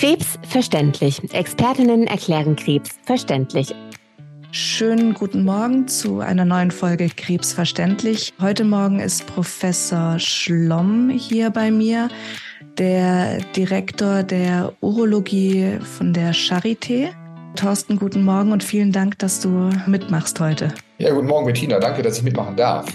Krebs verständlich. Expertinnen erklären Krebs verständlich. Schönen guten Morgen zu einer neuen Folge Krebs verständlich. Heute Morgen ist Professor Schlomm hier bei mir, der Direktor der Urologie von der Charité. Thorsten, guten Morgen und vielen Dank, dass du mitmachst heute. Ja, guten Morgen, Bettina. Danke, dass ich mitmachen darf.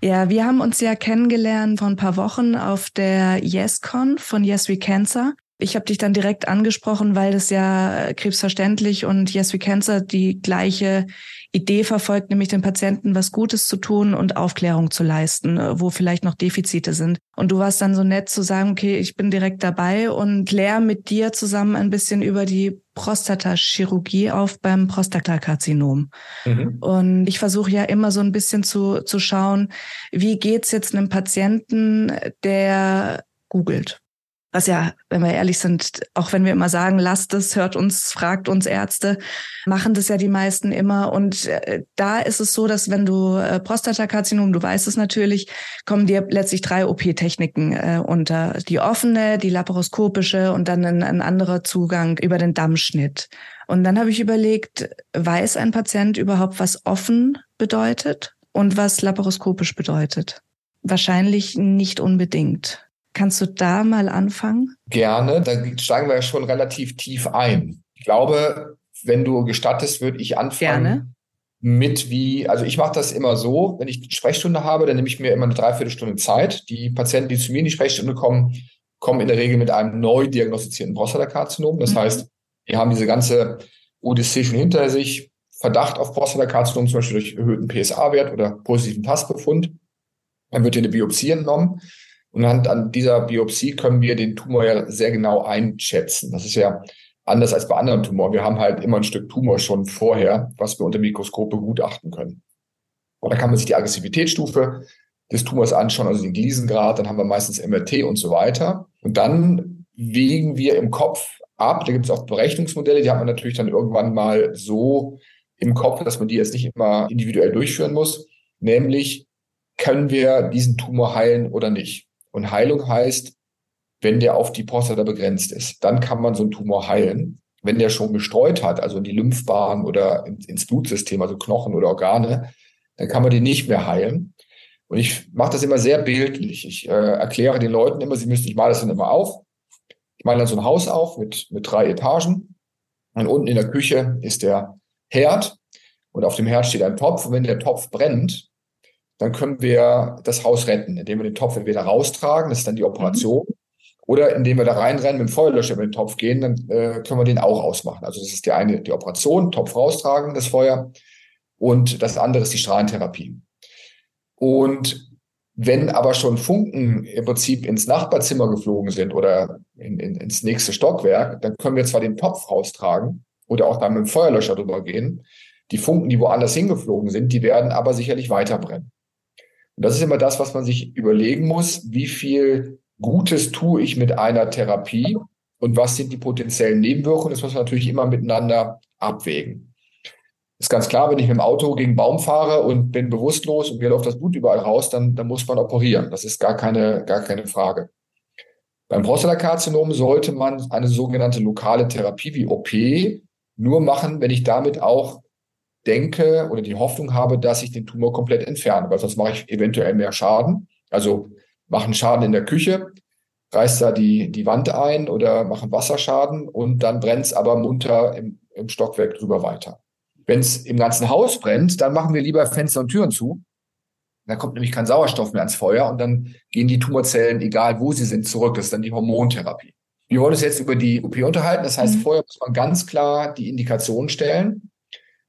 Ja, wir haben uns ja kennengelernt vor ein paar Wochen auf der YesCon von Yes We Cancer. Ich habe dich dann direkt angesprochen, weil das ja krebsverständlich und Yes We Cancer die gleiche Idee verfolgt, nämlich den Patienten was Gutes zu tun und Aufklärung zu leisten, wo vielleicht noch Defizite sind. Und du warst dann so nett zu sagen, okay, ich bin direkt dabei und klär mit dir zusammen ein bisschen über die Prostata-Chirurgie auf beim Prostatakarzinom. Mhm. Und ich versuche ja immer so ein bisschen zu, zu schauen, wie geht's jetzt einem Patienten, der googelt? Was ja, wenn wir ehrlich sind, auch wenn wir immer sagen, lasst es, hört uns, fragt uns Ärzte, machen das ja die meisten immer. Und äh, da ist es so, dass wenn du äh, Prostatakarzinom, du weißt es natürlich, kommen dir letztlich drei OP-Techniken äh, unter. Die offene, die laparoskopische und dann ein, ein anderer Zugang über den Dammschnitt. Und dann habe ich überlegt, weiß ein Patient überhaupt, was offen bedeutet und was laparoskopisch bedeutet? Wahrscheinlich nicht unbedingt. Kannst du da mal anfangen? Gerne, da steigen wir ja schon relativ tief ein. Ich glaube, wenn du gestattest, würde ich anfangen Gerne. mit wie, also ich mache das immer so, wenn ich Sprechstunde habe, dann nehme ich mir immer eine Dreiviertelstunde Zeit. Die Patienten, die zu mir in die Sprechstunde kommen, kommen in der Regel mit einem neu diagnostizierten Prostatakarzinom. Das mhm. heißt, die haben diese ganze Odyssee schon hinter sich, Verdacht auf Prostatakarzinom, zum Beispiel durch erhöhten PSA-Wert oder positiven Tastbefund. Dann wird hier eine Biopsie entnommen. Und anhand an dieser Biopsie können wir den Tumor ja sehr genau einschätzen. Das ist ja anders als bei anderen Tumoren. Wir haben halt immer ein Stück Tumor schon vorher, was wir unter Mikroskop begutachten können. Und da kann man sich die Aggressivitätsstufe des Tumors anschauen, also den Glisengrad, dann haben wir meistens MRT und so weiter. Und dann wägen wir im Kopf ab. Da gibt es auch Berechnungsmodelle, die hat man natürlich dann irgendwann mal so im Kopf, dass man die jetzt nicht immer individuell durchführen muss. Nämlich, können wir diesen Tumor heilen oder nicht? Und Heilung heißt, wenn der auf die Prostata begrenzt ist, dann kann man so einen Tumor heilen. Wenn der schon gestreut hat, also in die Lymphbahn oder ins Blutsystem, also Knochen oder Organe, dann kann man den nicht mehr heilen. Und ich mache das immer sehr bildlich. Ich äh, erkläre den Leuten immer, sie müssen, ich male das dann immer auf. Ich male dann so ein Haus auf mit, mit drei Etagen. Und unten in der Küche ist der Herd. Und auf dem Herd steht ein Topf. Und wenn der Topf brennt, dann können wir das Haus retten, indem wir den Topf entweder raustragen, das ist dann die Operation, mhm. oder indem wir da reinrennen mit dem Feuerlöscher über den Topf gehen, dann äh, können wir den auch ausmachen. Also das ist die eine, die Operation, Topf raustragen, das Feuer, und das andere ist die Strahlentherapie. Und wenn aber schon Funken im Prinzip ins Nachbarzimmer geflogen sind oder in, in, ins nächste Stockwerk, dann können wir zwar den Topf raustragen oder auch dann mit dem Feuerlöscher drüber gehen. Die Funken, die woanders hingeflogen sind, die werden aber sicherlich weiter brennen. Und das ist immer das, was man sich überlegen muss. Wie viel Gutes tue ich mit einer Therapie und was sind die potenziellen Nebenwirkungen? Das muss man natürlich immer miteinander abwägen. Ist ganz klar, wenn ich mit dem Auto gegen einen Baum fahre und bin bewusstlos und mir läuft das Blut überall raus, dann, dann muss man operieren. Das ist gar keine, gar keine Frage. Beim Prostatakarzinom sollte man eine sogenannte lokale Therapie wie OP nur machen, wenn ich damit auch denke oder die Hoffnung habe, dass ich den Tumor komplett entferne, weil sonst mache ich eventuell mehr Schaden. Also machen Schaden in der Küche, reißt da die, die Wand ein oder machen Wasserschaden und dann brennt es aber munter im, im Stockwerk drüber weiter. Wenn es im ganzen Haus brennt, dann machen wir lieber Fenster und Türen zu. Da kommt nämlich kein Sauerstoff mehr ans Feuer und dann gehen die Tumorzellen, egal wo sie sind, zurück. Das ist dann die Hormontherapie. Wir wollen uns jetzt über die OP unterhalten. Das heißt, mhm. vorher muss man ganz klar die Indikation stellen.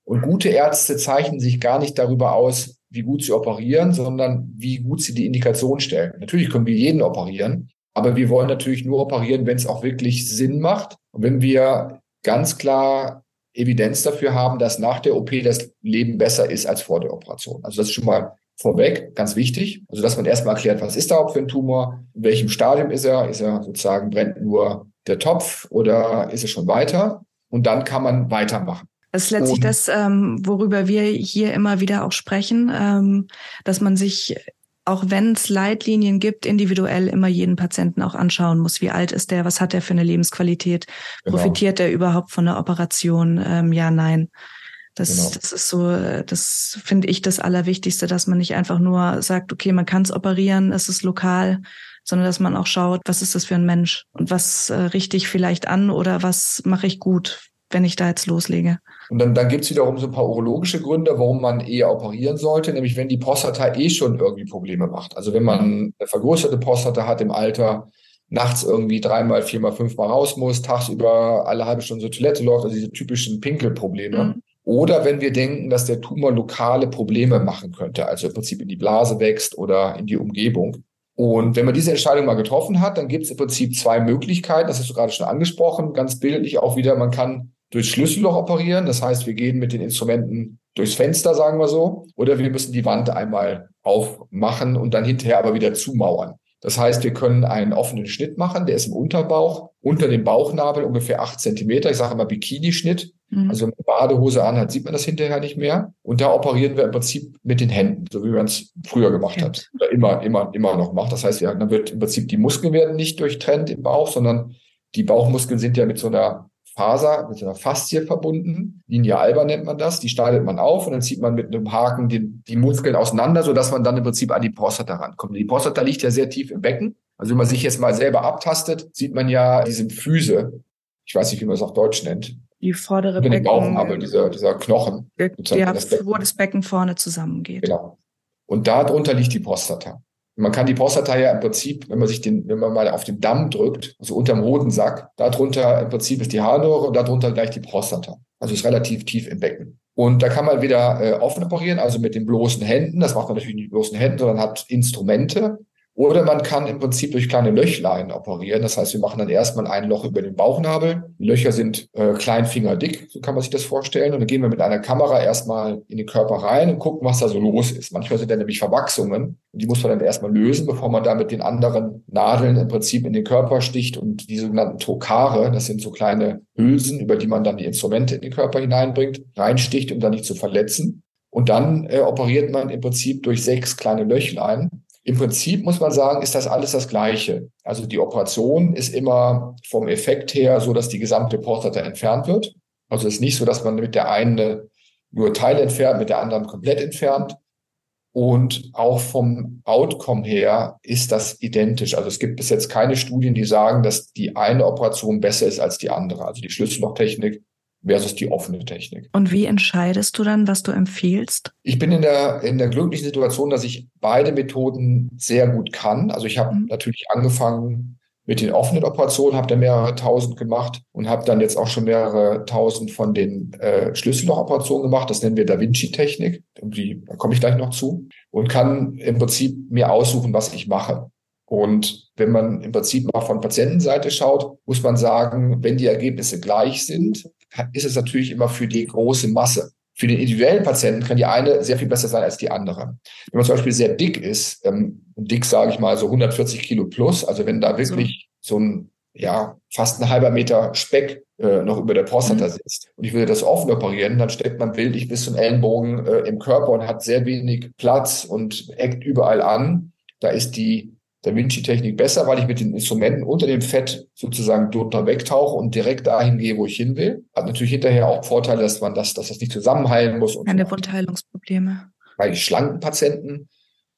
Und gute Ärzte zeichnen sich gar nicht darüber aus, wie gut sie operieren, sondern wie gut sie die Indikation stellen. Natürlich können wir jeden operieren, aber wir wollen natürlich nur operieren, wenn es auch wirklich Sinn macht. Und wenn wir ganz klar Evidenz dafür haben, dass nach der OP das Leben besser ist als vor der Operation. Also das ist schon mal vorweg ganz wichtig. Also dass man erstmal erklärt, was ist da überhaupt für ein Tumor, in welchem Stadium ist er, ist er sozusagen brennt nur der Topf oder ist er schon weiter? Und dann kann man weitermachen. Das ist letztlich und, das, ähm, worüber wir hier immer wieder auch sprechen, ähm, dass man sich auch wenn es Leitlinien gibt, individuell immer jeden Patienten auch anschauen muss. Wie alt ist der? Was hat er für eine Lebensqualität? Genau. Profitiert er überhaupt von der Operation? Ähm, ja, nein. Das, genau. das ist so, das finde ich das Allerwichtigste, dass man nicht einfach nur sagt, okay, man kann es operieren, es ist lokal, sondern dass man auch schaut, was ist das für ein Mensch und was äh, richte ich vielleicht an oder was mache ich gut, wenn ich da jetzt loslege. Und dann, dann gibt es wiederum so ein paar urologische Gründe, warum man eher operieren sollte, nämlich wenn die Prostata eh schon irgendwie Probleme macht. Also wenn man eine vergrößerte Prostata hat im Alter, nachts irgendwie dreimal, viermal, fünfmal raus muss, tagsüber alle halbe Stunde zur Toilette läuft, also diese typischen Pinkelprobleme. Mhm. Oder wenn wir denken, dass der Tumor lokale Probleme machen könnte, also im Prinzip in die Blase wächst oder in die Umgebung. Und wenn man diese Entscheidung mal getroffen hat, dann gibt es im Prinzip zwei Möglichkeiten. Das hast du gerade schon angesprochen, ganz bildlich auch wieder. Man kann durch Schlüsselloch operieren. Das heißt, wir gehen mit den Instrumenten durchs Fenster, sagen wir so. Oder wir müssen die Wand einmal aufmachen und dann hinterher aber wieder zumauern. Das heißt, wir können einen offenen Schnitt machen, der ist im Unterbauch, unter dem Bauchnabel ungefähr acht Zentimeter. Ich sage immer Bikini-Schnitt. Mhm. Also wenn man Badehose anhat, sieht man das hinterher nicht mehr. Und da operieren wir im Prinzip mit den Händen, so wie man es früher gemacht ja. hat. Oder immer, immer, immer noch macht. Das heißt, ja, dann wird im Prinzip die Muskeln werden nicht durchtrennt im Bauch, sondern die Bauchmuskeln sind ja mit so einer Faser, mit einer Faszie verbunden. Linie alba nennt man das. Die schneidet man auf und dann zieht man mit einem Haken die, die Muskeln auseinander, sodass man dann im Prinzip an die Prostata rankommt. Die Prostata liegt ja sehr tief im Becken. Also wenn man sich jetzt mal selber abtastet, sieht man ja diese Füße. Ich weiß nicht, wie man es auf Deutsch nennt. Die vordere Becken. Den Bauchnabel, dieser, dieser Knochen. Der, das wo das Becken vorne zusammengeht. Genau. Und da drunter liegt die Prostata. Man kann die Prostata ja im Prinzip, wenn man sich den, wenn man mal auf den Damm drückt, also unterm Hodensack, darunter im Prinzip ist die Harnröhre und darunter gleich die Prostata. Also ist relativ tief im Becken. Und da kann man wieder äh, offen operieren, also mit den bloßen Händen. Das macht man natürlich nicht mit bloßen Händen, sondern hat Instrumente. Oder man kann im Prinzip durch kleine Löchlein operieren. Das heißt, wir machen dann erstmal ein Loch über den Bauchnabel. Die Löcher sind äh, kleinfingerdick, so kann man sich das vorstellen. Und dann gehen wir mit einer Kamera erstmal in den Körper rein und gucken, was da so los ist. Manchmal sind da nämlich Verwachsungen. Und die muss man dann erstmal lösen, bevor man da mit den anderen Nadeln im Prinzip in den Körper sticht. Und die sogenannten Tokare, das sind so kleine Hülsen, über die man dann die Instrumente in den Körper hineinbringt, reinsticht, um dann nicht zu verletzen. Und dann äh, operiert man im Prinzip durch sechs kleine Löchlein im Prinzip muss man sagen, ist das alles das Gleiche. Also die Operation ist immer vom Effekt her so, dass die gesamte Prostata entfernt wird. Also es ist nicht so, dass man mit der einen nur Teil entfernt, mit der anderen komplett entfernt. Und auch vom Outcome her ist das identisch. Also es gibt bis jetzt keine Studien, die sagen, dass die eine Operation besser ist als die andere. Also die Schlüssellochtechnik versus die offene Technik. Und wie entscheidest du dann, was du empfiehlst? Ich bin in der, in der glücklichen Situation, dass ich beide Methoden sehr gut kann. Also ich habe mhm. natürlich angefangen mit den offenen Operationen, habe da mehrere tausend gemacht und habe dann jetzt auch schon mehrere tausend von den äh, Schlüssellochoperationen gemacht. Das nennen wir Da Vinci-Technik. Da komme ich gleich noch zu. Und kann im Prinzip mir aussuchen, was ich mache. Und wenn man im Prinzip mal von Patientenseite schaut, muss man sagen, wenn die Ergebnisse gleich sind, ist es natürlich immer für die große Masse. Für den individuellen Patienten kann die eine sehr viel besser sein als die andere. Wenn man zum Beispiel sehr dick ist, ähm, dick sage ich mal so 140 Kilo plus, also wenn da wirklich so, so ein ja fast ein halber Meter Speck äh, noch über der Prostata mhm. sitzt und ich würde das offen operieren, dann steckt man bildlich bis zum Ellenbogen äh, im Körper und hat sehr wenig Platz und eckt überall an. Da ist die Da Vinci-Technik besser, weil ich mit den Instrumenten unter dem Fett sozusagen drunter wegtauche und direkt dahin gehe, wo ich hin will. Hat natürlich hinterher auch Vorteile, dass man das, dass das nicht zusammenheilen muss. Keine so Wundheilungsprobleme. Bei schlanken Patienten,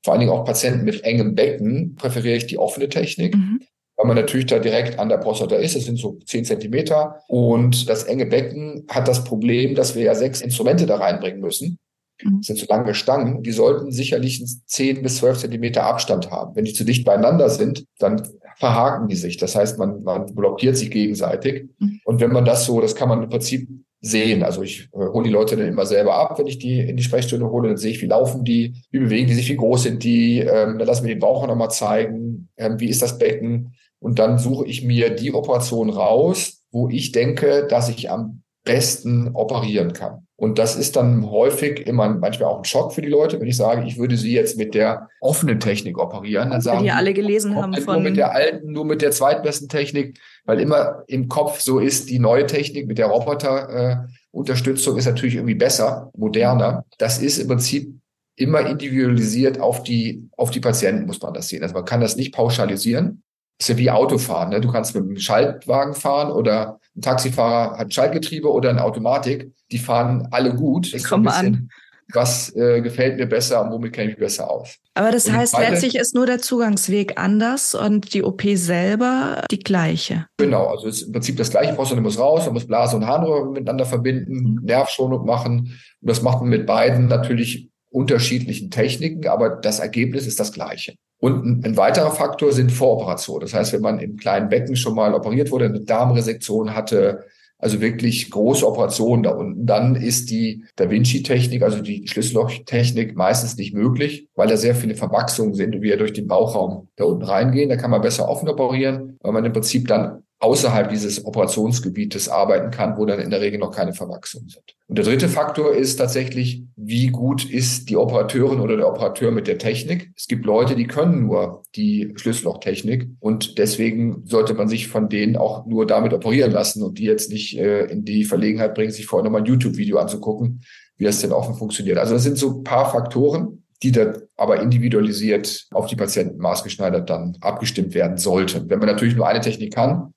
vor allen Dingen auch Patienten mit engem Becken, präferiere ich die offene Technik. Mhm. Weil man natürlich da direkt an der Prostata ist. Das sind so zehn Zentimeter. Und das enge Becken hat das Problem, dass wir ja sechs Instrumente da reinbringen müssen. Mhm. Das sind so lange Stangen, die sollten sicherlich 10 bis 12 Zentimeter Abstand haben. Wenn die zu dicht beieinander sind, dann verhaken die sich. Das heißt, man, man blockiert sich gegenseitig. Mhm. Und wenn man das so, das kann man im Prinzip sehen. Also ich äh, hole die Leute dann immer selber ab, wenn ich die in die Sprechstunde hole, dann sehe ich, wie laufen die, wie bewegen die sich, wie groß sind die, ähm, dann lassen wir den Bauch nochmal zeigen, ähm, wie ist das Becken. Und dann suche ich mir die Operation raus, wo ich denke, dass ich am besten operieren kann. Und das ist dann häufig immer manchmal auch ein Schock für die Leute, wenn ich sage, ich würde sie jetzt mit der offenen Technik operieren. Dann sagen die alle gelesen haben von nur mit der alten, nur mit der zweitbesten Technik, weil immer im Kopf so ist, die neue Technik mit der Roboterunterstützung äh, ist natürlich irgendwie besser, moderner. Das ist im Prinzip immer individualisiert auf die, auf die Patienten, muss man das sehen. Also man kann das nicht pauschalisieren. Das ist ja wie Autofahren. Ne? Du kannst mit einem Schaltwagen fahren oder ein Taxifahrer hat ein Schaltgetriebe oder eine Automatik. Die fahren alle gut. Ich komme an. Was äh, gefällt mir besser und womit kenne ich mich besser aus? Aber das und heißt, zweite, letztlich ist nur der Zugangsweg anders und die OP selber die gleiche. Genau, also es ist im Prinzip das gleiche. Prostata muss raus, man muss Blase und Harnröhre miteinander verbinden, mhm. Nervschonung machen. Und das macht man mit beiden natürlich unterschiedlichen Techniken, aber das Ergebnis ist das gleiche. Und ein, weiterer Faktor sind Voroperationen. Das heißt, wenn man im kleinen Becken schon mal operiert wurde, eine Darmresektion hatte, also wirklich große Operationen da unten, dann ist die Da Vinci-Technik, also die Schlüssellochtechnik meistens nicht möglich, weil da sehr viele Verwachsungen sind und wir durch den Bauchraum da unten reingehen. Da kann man besser offen operieren, weil man im Prinzip dann außerhalb dieses Operationsgebietes arbeiten kann, wo dann in der Regel noch keine Verwachsungen sind. Und der dritte Faktor ist tatsächlich, wie gut ist die Operateurin oder der Operateur mit der Technik. Es gibt Leute, die können nur die Schlüssellochtechnik und deswegen sollte man sich von denen auch nur damit operieren lassen und die jetzt nicht äh, in die Verlegenheit bringen, sich vorher nochmal ein YouTube-Video anzugucken, wie das denn offen funktioniert. Also das sind so ein paar Faktoren, die dann aber individualisiert auf die Patienten maßgeschneidert dann abgestimmt werden sollten. Wenn man natürlich nur eine Technik kann,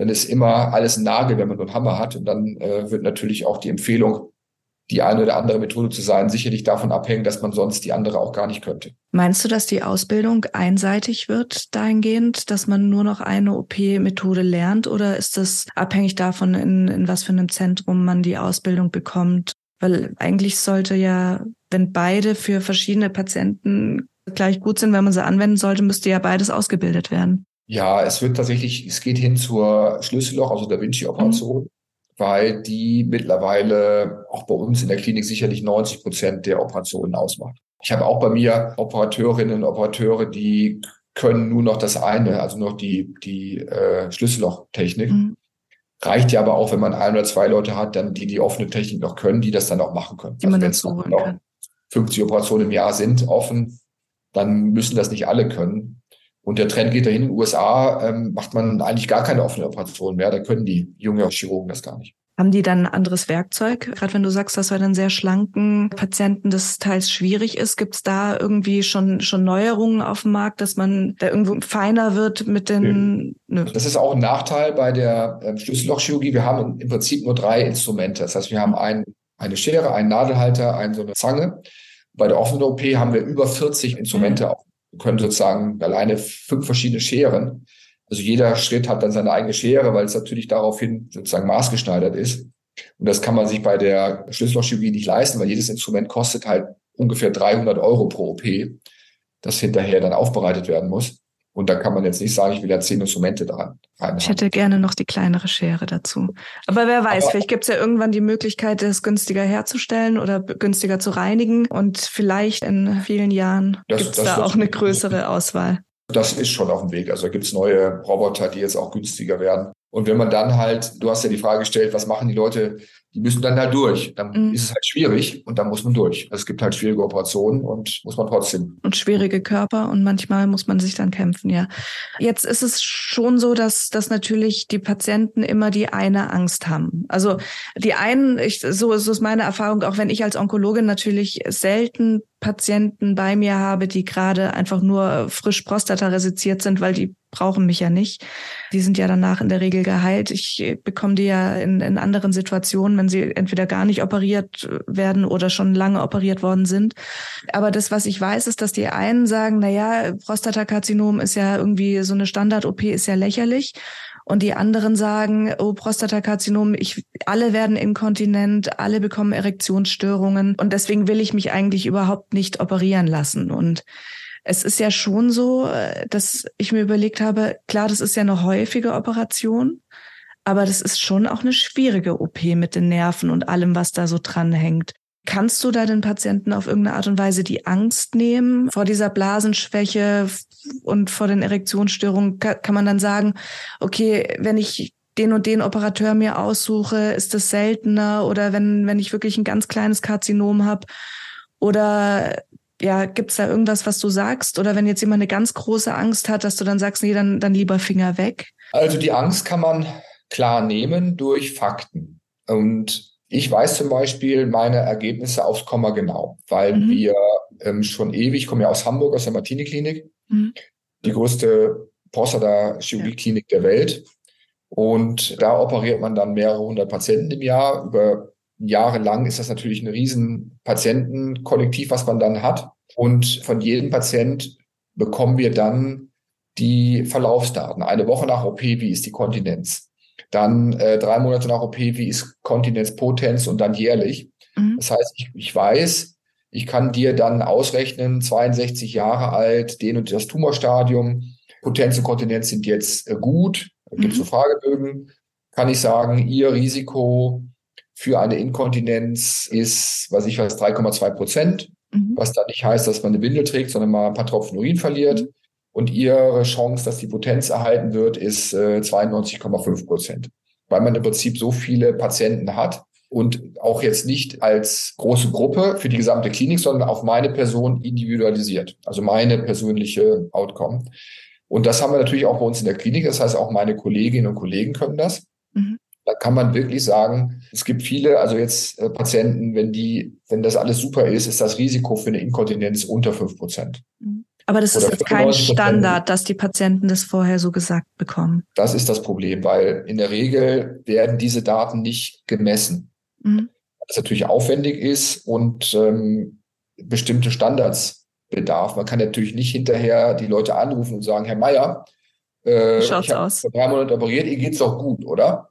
dann ist immer alles ein Nagel, wenn man nur einen Hammer hat. Und dann äh, wird natürlich auch die Empfehlung, die eine oder andere Methode zu sein, sicherlich davon abhängen, dass man sonst die andere auch gar nicht könnte. Meinst du, dass die Ausbildung einseitig wird dahingehend, dass man nur noch eine OP-Methode lernt? Oder ist das abhängig davon, in, in was für einem Zentrum man die Ausbildung bekommt? Weil eigentlich sollte ja, wenn beide für verschiedene Patienten gleich gut sind, wenn man sie anwenden sollte, müsste ja beides ausgebildet werden. Ja, es wird tatsächlich, es geht hin zur Schlüsselloch, also Da Vinci-Operation, mhm. weil die mittlerweile auch bei uns in der Klinik sicherlich 90 Prozent der Operationen ausmacht. Ich habe auch bei mir Operateurinnen und Operateure, die können nur noch das eine, also noch die, die äh, Schlüssellochtechnik. Mhm. Reicht ja aber auch, wenn man ein oder zwei Leute hat, dann die die offene Technik noch können, die das dann auch machen können. Die also dazu holen kann. 50 Operationen im Jahr sind offen, dann müssen das nicht alle können. Und der Trend geht dahin, in den USA ähm, macht man eigentlich gar keine offene Operation mehr. Da können die jungen Chirurgen das gar nicht. Haben die dann ein anderes Werkzeug? Gerade wenn du sagst, dass bei den sehr schlanken Patienten das teils schwierig ist, gibt es da irgendwie schon, schon Neuerungen auf dem Markt, dass man da irgendwo feiner wird mit den... Nö. Das ist auch ein Nachteil bei der ähm, Schlüssellochchirurgie. Wir haben im Prinzip nur drei Instrumente. Das heißt, wir haben ein, eine Schere, einen Nadelhalter, eine so eine Zange. Bei der offenen OP haben wir über 40 Instrumente mhm. auf können sozusagen alleine fünf verschiedene Scheren. Also jeder Schritt hat dann seine eigene Schere, weil es natürlich daraufhin sozusagen maßgeschneidert ist. Und das kann man sich bei der Schlüssellochchirurgie nicht leisten, weil jedes Instrument kostet halt ungefähr 300 Euro pro OP, das hinterher dann aufbereitet werden muss. Und da kann man jetzt nicht sagen, ich will ja zehn Instrumente dran. Ich hätte gerne noch die kleinere Schere dazu. Aber wer weiß, Aber, vielleicht gibt es ja irgendwann die Möglichkeit, das günstiger herzustellen oder günstiger zu reinigen. Und vielleicht in vielen Jahren gibt es da auch eine größere Auswahl. Das ist schon auf dem Weg. Also gibt es neue Roboter, die jetzt auch günstiger werden. Und wenn man dann halt, du hast ja die Frage gestellt, was machen die Leute, die müssen dann halt durch. Dann mhm. ist es halt schwierig und dann muss man durch. Also es gibt halt schwierige Operationen und muss man trotzdem. Und schwierige Körper und manchmal muss man sich dann kämpfen, ja. Jetzt ist es schon so, dass, dass natürlich die Patienten immer die eine Angst haben. Also die einen, ich, so, so ist meine Erfahrung, auch wenn ich als Onkologin natürlich selten Patienten bei mir habe, die gerade einfach nur frisch Prostata resiziert sind, weil die brauchen mich ja nicht. Die sind ja danach in der Regel geheilt. Ich bekomme die ja in, in anderen Situationen, wenn sie entweder gar nicht operiert werden oder schon lange operiert worden sind. Aber das, was ich weiß, ist, dass die einen sagen, na ja, Prostatakarzinom ist ja irgendwie so eine Standard-OP ist ja lächerlich. Und die anderen sagen, oh, Prostatakarzinom, ich, alle werden inkontinent, alle bekommen Erektionsstörungen und deswegen will ich mich eigentlich überhaupt nicht operieren lassen. Und es ist ja schon so, äh, dass ich mir überlegt habe, klar, das ist ja eine häufige Operation, aber das ist schon auch eine schwierige OP mit den Nerven und allem, was da so dran hängt. Kannst du da den Patienten auf irgendeine Art und Weise die Angst nehmen vor dieser Blasenschwäche und vor den Erektionsstörungen? Kann man dann sagen, okay, wenn ich den und den Operateur mir aussuche, ist das seltener oder wenn, wenn ich wirklich ein ganz kleines Karzinom habe oder ja, gibt's da irgendwas, was du sagst? Oder wenn jetzt jemand eine ganz große Angst hat, dass du dann sagst, nee, dann, dann lieber Finger weg? Also die Angst kann man klar nehmen durch Fakten. Und ich weiß zum Beispiel meine Ergebnisse aufs Komma genau, weil mhm. wir ähm, schon ewig, ich komme ja aus Hamburg, aus der Martini-Klinik, mhm. die größte Prostata-Chirurgie-Klinik ja. der Welt. Und da operiert man dann mehrere hundert Patienten im Jahr. Über Jahre lang ist das natürlich ein riesen Patientenkollektiv, was man dann hat. Und von jedem Patient bekommen wir dann die Verlaufsdaten. Eine Woche nach OP, wie ist die Kontinenz? Dann äh, drei Monate nach OP, wie ist Kontinenzpotenz und dann jährlich. Mhm. Das heißt, ich, ich weiß, ich kann dir dann ausrechnen, 62 Jahre alt, den und das Tumorstadium, Potenz und Kontinenz sind jetzt äh, gut, gibt es mhm. so Fragebögen, kann ich sagen, ihr Risiko für eine Inkontinenz ist, was ich weiß, 3,2 Prozent, mhm. was dann nicht heißt, dass man eine Windel trägt, sondern mal ein paar Tropfen Urin verliert. Mhm. Und ihre Chance, dass die Potenz erhalten wird, ist äh, 92,5 Prozent, weil man im Prinzip so viele Patienten hat und auch jetzt nicht als große Gruppe für die gesamte Klinik, sondern auf meine Person individualisiert, also meine persönliche Outcome. Und das haben wir natürlich auch bei uns in der Klinik. Das heißt, auch meine Kolleginnen und Kollegen können das. Mhm. Da kann man wirklich sagen, es gibt viele, also jetzt äh, Patienten, wenn die, wenn das alles super ist, ist das Risiko für eine Inkontinenz unter fünf Prozent. Mhm. Aber das ist jetzt kein Standard, dass die Patienten das vorher so gesagt bekommen. Das ist das Problem, weil in der Regel werden diese Daten nicht gemessen. Mhm. Was natürlich aufwendig ist und ähm, bestimmte Standards bedarf. Man kann natürlich nicht hinterher die Leute anrufen und sagen, Herr Meier, äh, ich habe vor drei Monaten operiert, ihr geht's doch gut, oder?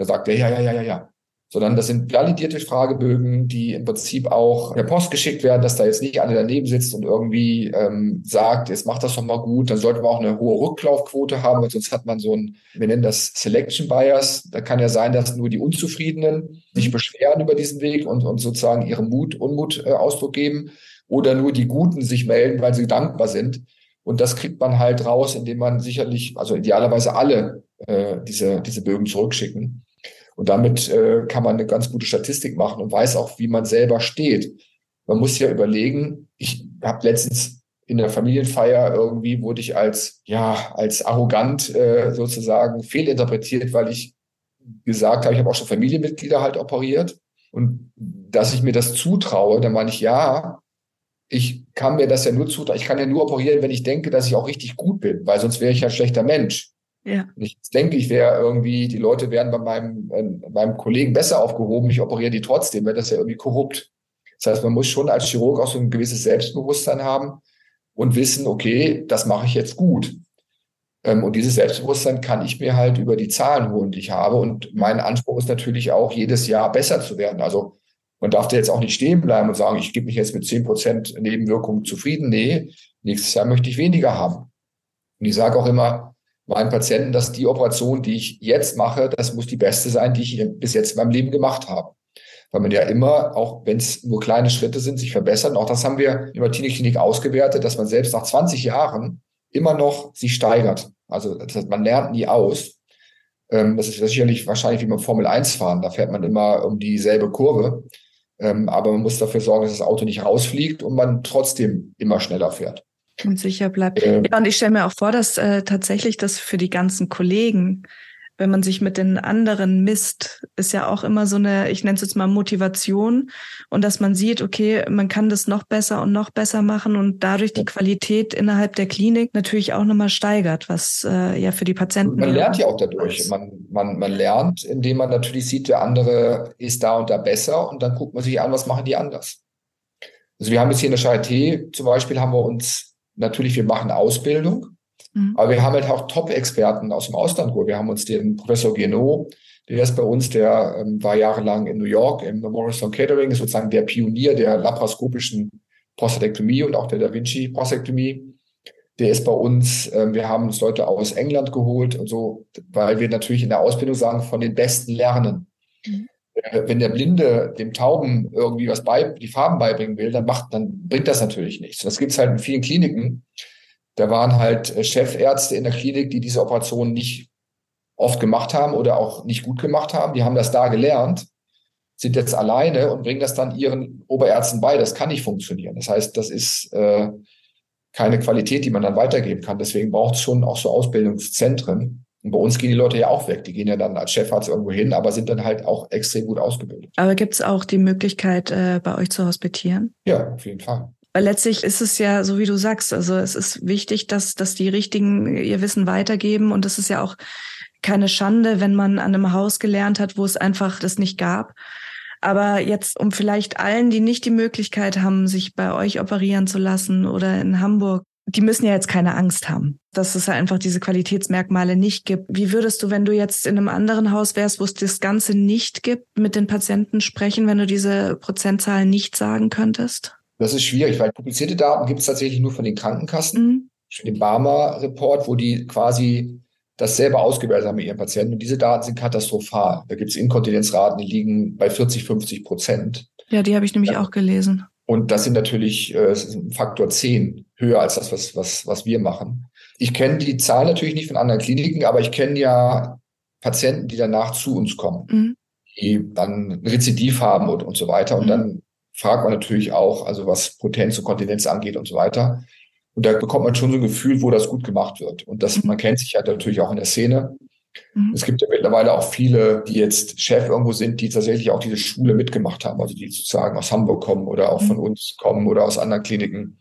Da sagt er, ja, ja, ja, ja, ja. Sondern das sind validierte Fragebögen, die im Prinzip auch per Post geschickt werden, dass da jetzt nicht einer daneben sitzt und irgendwie ähm, sagt, jetzt macht das doch mal gut. Dann sollte man auch eine hohe Rücklaufquote haben, weil sonst hat man so ein, wir nennen das Selection Bias. Da kann ja sein, dass nur die Unzufriedenen sich mhm. beschweren über diesen Weg und, und sozusagen ihrem Mut, Unmut äh, Ausdruck geben oder nur die Guten sich melden, weil sie dankbar sind. Und das kriegt man halt raus, indem man sicherlich, also idealerweise alle äh, diese, diese Bögen zurückschicken. Und damit äh, kann man eine ganz gute Statistik machen und weiß auch, wie man selber steht. Man muss ja überlegen, ich habe letztens in der Familienfeier irgendwie wurde ich als ja als arrogant äh, sozusagen fehlinterpretiert, weil ich gesagt habe, ich habe auch schon Familienmitglieder halt operiert und dass ich mir das zutraue, dann meine ich ja, ich kann mir das ja nur zutrauen. Ich kann ja nur operieren, wenn ich denke, dass ich auch richtig gut bin, weil sonst wäre ich ja ein schlechter Mensch. Ja. ich denke, ich wäre irgendwie, die Leute wären bei meinem, äh, meinem Kollegen besser aufgehoben, ich operiere die trotzdem, wäre das ja irgendwie korrupt. Das heißt, man muss schon als Chirurg auch so ein gewisses Selbstbewusstsein haben und wissen, okay, das mache ich jetzt gut. Ähm, und dieses Selbstbewusstsein kann ich mir halt über die Zahlen holen, die ich habe. Und mein Anspruch ist natürlich auch, jedes Jahr besser zu werden. Also man darf da jetzt auch nicht stehen bleiben und sagen, ich gebe mich jetzt mit zehn Prozent Nebenwirkungen zufrieden. Nee, nächstes Jahr möchte ich weniger haben. Und ich sage auch immer meinen Patienten, dass die Operation, die ich jetzt mache, das muss die beste sein, die ich bis jetzt in meinem Leben gemacht habe. Weil man ja immer, auch wenn es nur kleine Schritte sind, sich verbessern. Auch das haben wir in der Klinik ausgewertet, dass man selbst nach 20 Jahren immer noch sich steigert. Also das man lernt nie aus. Ähm, das ist sicherlich wahrscheinlich wie beim Formel 1 fahren. Da fährt man immer um dieselbe Kurve. Ähm, aber man muss dafür sorgen, dass das Auto nicht rausfliegt und man trotzdem immer schneller fährt. Und sicher bleibt. Ähm, ja, und ich stelle mir auch vor, dass äh, tatsächlich das für die ganzen Kollegen wenn man sich mit den anderen misst, ist ja auch immer so eine, ich nenne es jetzt mal Motivation und dass man sieht, okay, man kann das noch besser und noch besser machen und dadurch die Qualität innerhalb der Klinik natürlich auch nochmal steigert, was äh, ja für die Patienten. Man lernt ja auch dadurch. Man, man, man lernt, indem man natürlich sieht, der andere ist da und da besser und dann guckt man sich an, was machen die anders. Also wir haben jetzt hier in der Charité zum Beispiel haben wir uns natürlich, wir machen Ausbildung Mhm. Aber wir haben halt auch Top-Experten aus dem Ausland geholt. Wir haben uns den Professor Guénaud, der ist bei uns, der ähm, war jahrelang in New York im Memorial Sloan Catering, ist sozusagen der Pionier der laparoskopischen Prostatektomie und auch der Da Vinci Prostatektomie. Der ist bei uns, äh, wir haben uns Leute aus England geholt und so, weil wir natürlich in der Ausbildung sagen, von den Besten lernen. Mhm. Äh, wenn der Blinde dem Tauben irgendwie was bei, die Farben beibringen will, dann macht, dann bringt das natürlich nichts. das gibt es halt in vielen Kliniken da waren halt äh, Chefärzte in der Klinik, die diese Operation nicht oft gemacht haben oder auch nicht gut gemacht haben. Die haben das da gelernt, sind jetzt alleine und bringen das dann ihren Oberärzten bei. Das kann nicht funktionieren. Das heißt, das ist äh, keine Qualität, die man dann weitergeben kann. Deswegen braucht es schon auch so Ausbildungszentren. Und bei uns gehen die Leute ja auch weg. Die gehen ja dann als Chefarzt irgendwo hin, aber sind dann halt auch extrem gut ausgebildet. Aber gibt es auch die Möglichkeit, äh, bei euch zu hospitieren? Ja, auf jeden Fall. Weil letztlich ist es ja, so wie du sagst, also es ist wichtig, dass, dass die Richtigen ihr Wissen weitergeben. Und es ist ja auch keine Schande, wenn man an einem Haus gelernt hat, wo es einfach das nicht gab. Aber jetzt, um vielleicht allen, die nicht die Möglichkeit haben, sich bei euch operieren zu lassen oder in Hamburg, die müssen ja jetzt keine Angst haben, dass es ja einfach diese Qualitätsmerkmale nicht gibt. Wie würdest du, wenn du jetzt in einem anderen Haus wärst, wo es das Ganze nicht gibt, mit den Patienten sprechen, wenn du diese Prozentzahlen nicht sagen könntest? Das ist schwierig, weil publizierte Daten gibt es tatsächlich nur von den Krankenkassen. Mhm. Den Barmer-Report, wo die quasi das selber ausgewertet haben mit ihren Patienten. Und diese Daten sind katastrophal. Da gibt es Inkontinenzraten, die liegen bei 40, 50 Prozent. Ja, die habe ich nämlich ja. auch gelesen. Und das sind natürlich äh, Faktor 10 höher als das, was, was, was wir machen. Ich kenne die Zahlen natürlich nicht von anderen Kliniken, aber ich kenne ja Patienten, die danach zu uns kommen, mhm. die dann Rezidiv haben und, und so weiter. Und mhm. dann fragt man natürlich auch, also was Potenz und Kontinenz angeht und so weiter. Und da bekommt man schon so ein Gefühl, wo das gut gemacht wird. Und das, mhm. man kennt sich ja natürlich auch in der Szene. Mhm. Es gibt ja mittlerweile auch viele, die jetzt Chef irgendwo sind, die tatsächlich auch diese Schule mitgemacht haben, also die sozusagen aus Hamburg kommen oder auch mhm. von uns kommen oder aus anderen Kliniken.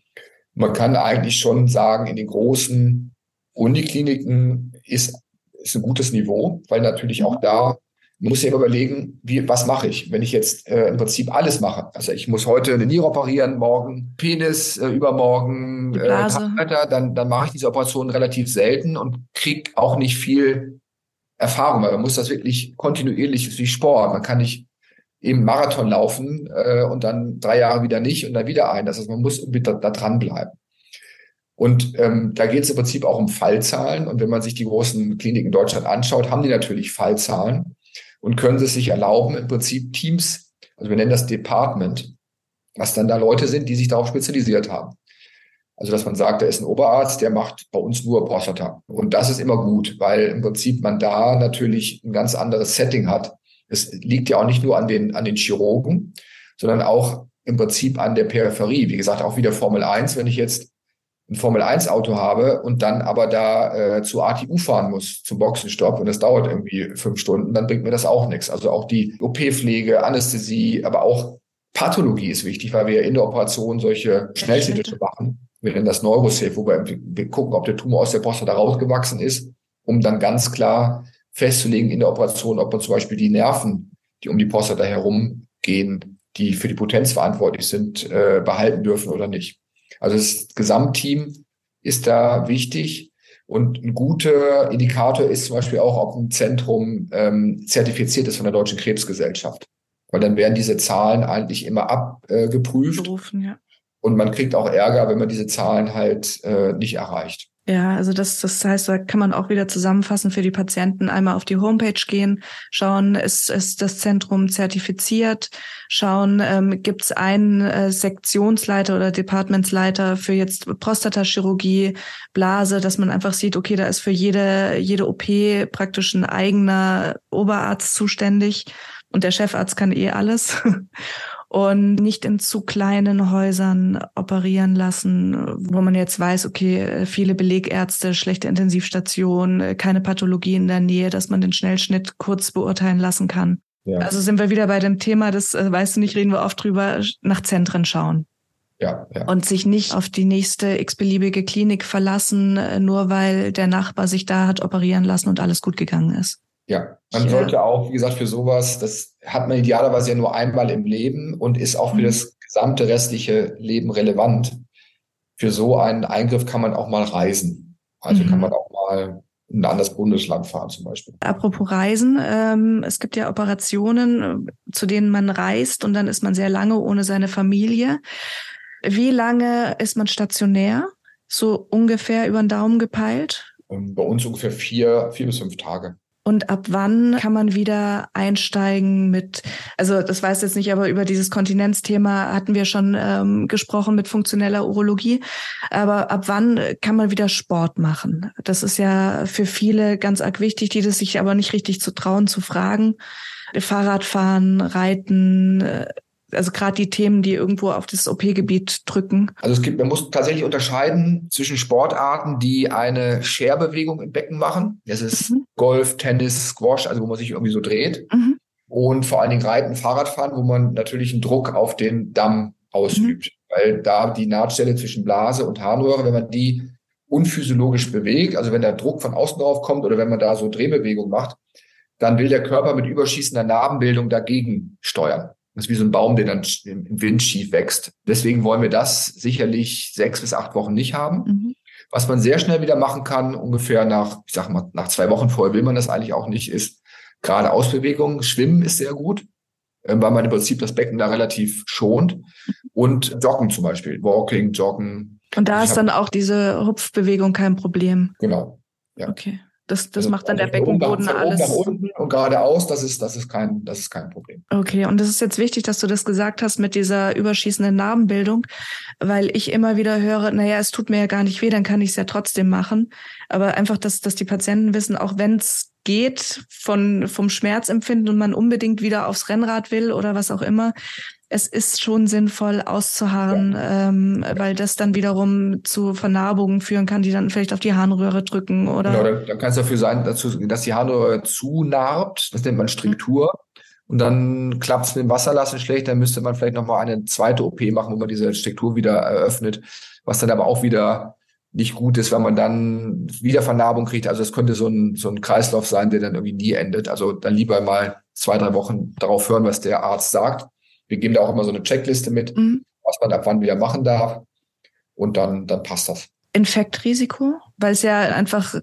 Man kann eigentlich schon sagen, in den großen Unikliniken ist, ist ein gutes Niveau, weil natürlich auch mhm. da man muss ja überlegen, wie, was mache ich, wenn ich jetzt äh, im Prinzip alles mache. Also ich muss heute eine Niere operieren, morgen Penis, äh, übermorgen äh, dann, dann mache ich diese Operation relativ selten und kriege auch nicht viel Erfahrung. Weil man muss das wirklich kontinuierlich, wie Sport. Man kann nicht eben Marathon laufen äh, und dann drei Jahre wieder nicht und dann wieder ein. Das heißt, man muss da, da dranbleiben. Und ähm, da geht es im Prinzip auch um Fallzahlen. Und wenn man sich die großen Kliniken in Deutschland anschaut, haben die natürlich Fallzahlen und können es sich erlauben, im Prinzip Teams, also wir nennen das Department, was dann da Leute sind, die sich darauf spezialisiert haben. Also, dass man sagt, da ist ein Oberarzt, der macht bei uns nur Prostata. Und das ist immer gut, weil im Prinzip man da natürlich ein ganz anderes Setting hat. Es liegt ja auch nicht nur an den, an den Chirurgen, sondern auch im Prinzip an der Peripherie. Wie gesagt, auch wieder Formel 1, wenn ich jetzt ein Formel-1-Auto habe und dann aber da äh, zu ATU fahren muss, zum Boxenstopp und das dauert irgendwie fünf Stunden, dann bringt mir das auch nichts. Also auch die OP-Pflege, Anästhesie, aber auch Pathologie ist wichtig, weil wir ja in der Operation solche Schnellschnitte machen. Wir nennen das Neurosafe, wo wir, wir gucken, ob der Tumor aus der Prostata rausgewachsen ist, um dann ganz klar festzulegen in der Operation, ob man zum Beispiel die Nerven, die um die Prostata herumgehen, die für die Potenz verantwortlich sind, äh, behalten dürfen oder nicht. Also das Gesamtteam ist da wichtig. Und ein guter Indikator ist zum Beispiel auch, ob ein Zentrum ähm, zertifiziert ist von der Deutschen Krebsgesellschaft. Weil dann werden diese Zahlen eigentlich immer abgeprüft. Berufen, ja. Und man kriegt auch Ärger, wenn man diese Zahlen halt äh, nicht erreicht. Ja, also das, das heißt, da kann man auch wieder zusammenfassen für die Patienten, einmal auf die Homepage gehen, schauen, ist, ist das Zentrum zertifiziert, schauen, ähm, gibt es einen äh, Sektionsleiter oder Departmentsleiter für jetzt Prostatachirurgie, Blase, dass man einfach sieht, okay, da ist für jede, jede OP praktisch ein eigener Oberarzt zuständig und der Chefarzt kann eh alles. und nicht in zu kleinen Häusern operieren lassen, wo man jetzt weiß, okay, viele Belegärzte, schlechte Intensivstation, keine Pathologie in der Nähe, dass man den Schnellschnitt kurz beurteilen lassen kann. Ja. Also sind wir wieder bei dem Thema, das äh, weißt du nicht, reden wir oft drüber, nach Zentren schauen. Ja, ja. Und sich nicht auf die nächste x-beliebige Klinik verlassen, äh, nur weil der Nachbar sich da hat operieren lassen und alles gut gegangen ist. Ja, man ja. sollte auch, wie gesagt, für sowas, das hat man idealerweise ja nur einmal im Leben und ist auch für mhm. das gesamte restliche Leben relevant. Für so einen Eingriff kann man auch mal reisen. Also mhm. kann man auch mal in ein anderes Bundesland fahren zum Beispiel. Apropos Reisen, ähm, es gibt ja Operationen, zu denen man reist und dann ist man sehr lange ohne seine Familie. Wie lange ist man stationär? So ungefähr über den Daumen gepeilt? Ähm, bei uns ungefähr vier, vier bis fünf Tage. Und ab wann kann man wieder einsteigen mit, also das weiß jetzt nicht, aber über dieses Kontinenzthema hatten wir schon ähm, gesprochen mit funktioneller Urologie. Aber ab wann kann man wieder Sport machen? Das ist ja für viele ganz arg wichtig, die das sich aber nicht richtig zu trauen, zu fragen. Fahrradfahren, Reiten, äh, also gerade die Themen, die irgendwo auf das OP-Gebiet drücken? Also es gibt, man muss tatsächlich unterscheiden zwischen Sportarten, die eine Scherbewegung im Becken machen. Das ist mhm. Golf, Tennis, Squash, also wo man sich irgendwie so dreht. Mhm. Und vor allen Dingen Reiten, Fahrradfahren, wo man natürlich einen Druck auf den Damm ausübt. Mhm. Weil da die Nahtstelle zwischen Blase und Harnröhre, wenn man die unphysiologisch bewegt, also wenn der Druck von außen drauf kommt oder wenn man da so Drehbewegung macht, dann will der Körper mit überschießender Narbenbildung dagegen steuern. Das ist wie so ein Baum, der dann im Wind schief wächst. Deswegen wollen wir das sicherlich sechs bis acht Wochen nicht haben. Mhm. Was man sehr schnell wieder machen kann, ungefähr nach, ich sag mal, nach zwei Wochen vorher will man das eigentlich auch nicht, ist gerade Ausbewegungen. Schwimmen ist sehr gut, ähm, weil man im Prinzip das Becken da relativ schont. Und Joggen zum Beispiel. Walking, Joggen. Und da also ist dann auch diese Hupfbewegung kein Problem. Genau. Ja. Okay. Das, das also macht dann der Beckenboden nach, alles. Nach unten und geradeaus, das ist, das, ist kein, das ist kein Problem. Okay, und das ist jetzt wichtig, dass du das gesagt hast mit dieser überschießenden Narbenbildung, weil ich immer wieder höre, naja, es tut mir ja gar nicht weh, dann kann ich es ja trotzdem machen. Aber einfach, dass, dass die Patienten wissen, auch wenn es geht von, vom Schmerzempfinden und man unbedingt wieder aufs Rennrad will oder was auch immer, es ist schon sinnvoll auszuharren, ja. ähm, weil das dann wiederum zu Vernarbungen führen kann, die dann vielleicht auf die Harnröhre drücken oder. Genau, dann, dann kann es dafür sein, dazu, dass die Harnröhre zunarbt. Das nennt man Struktur. Mhm. Und dann klappt es mit dem Wasserlassen schlecht, dann müsste man vielleicht nochmal eine zweite OP machen, wo man diese Struktur wieder eröffnet, was dann aber auch wieder nicht gut ist, weil man dann wieder Vernarbung kriegt. Also es könnte so ein, so ein Kreislauf sein, der dann irgendwie nie endet. Also dann lieber mal zwei, drei Wochen darauf hören, was der Arzt sagt wir geben da auch immer so eine Checkliste mit, mhm. was man ab wann wieder machen darf. Und dann, dann passt das. Infektrisiko, weil es ja einfach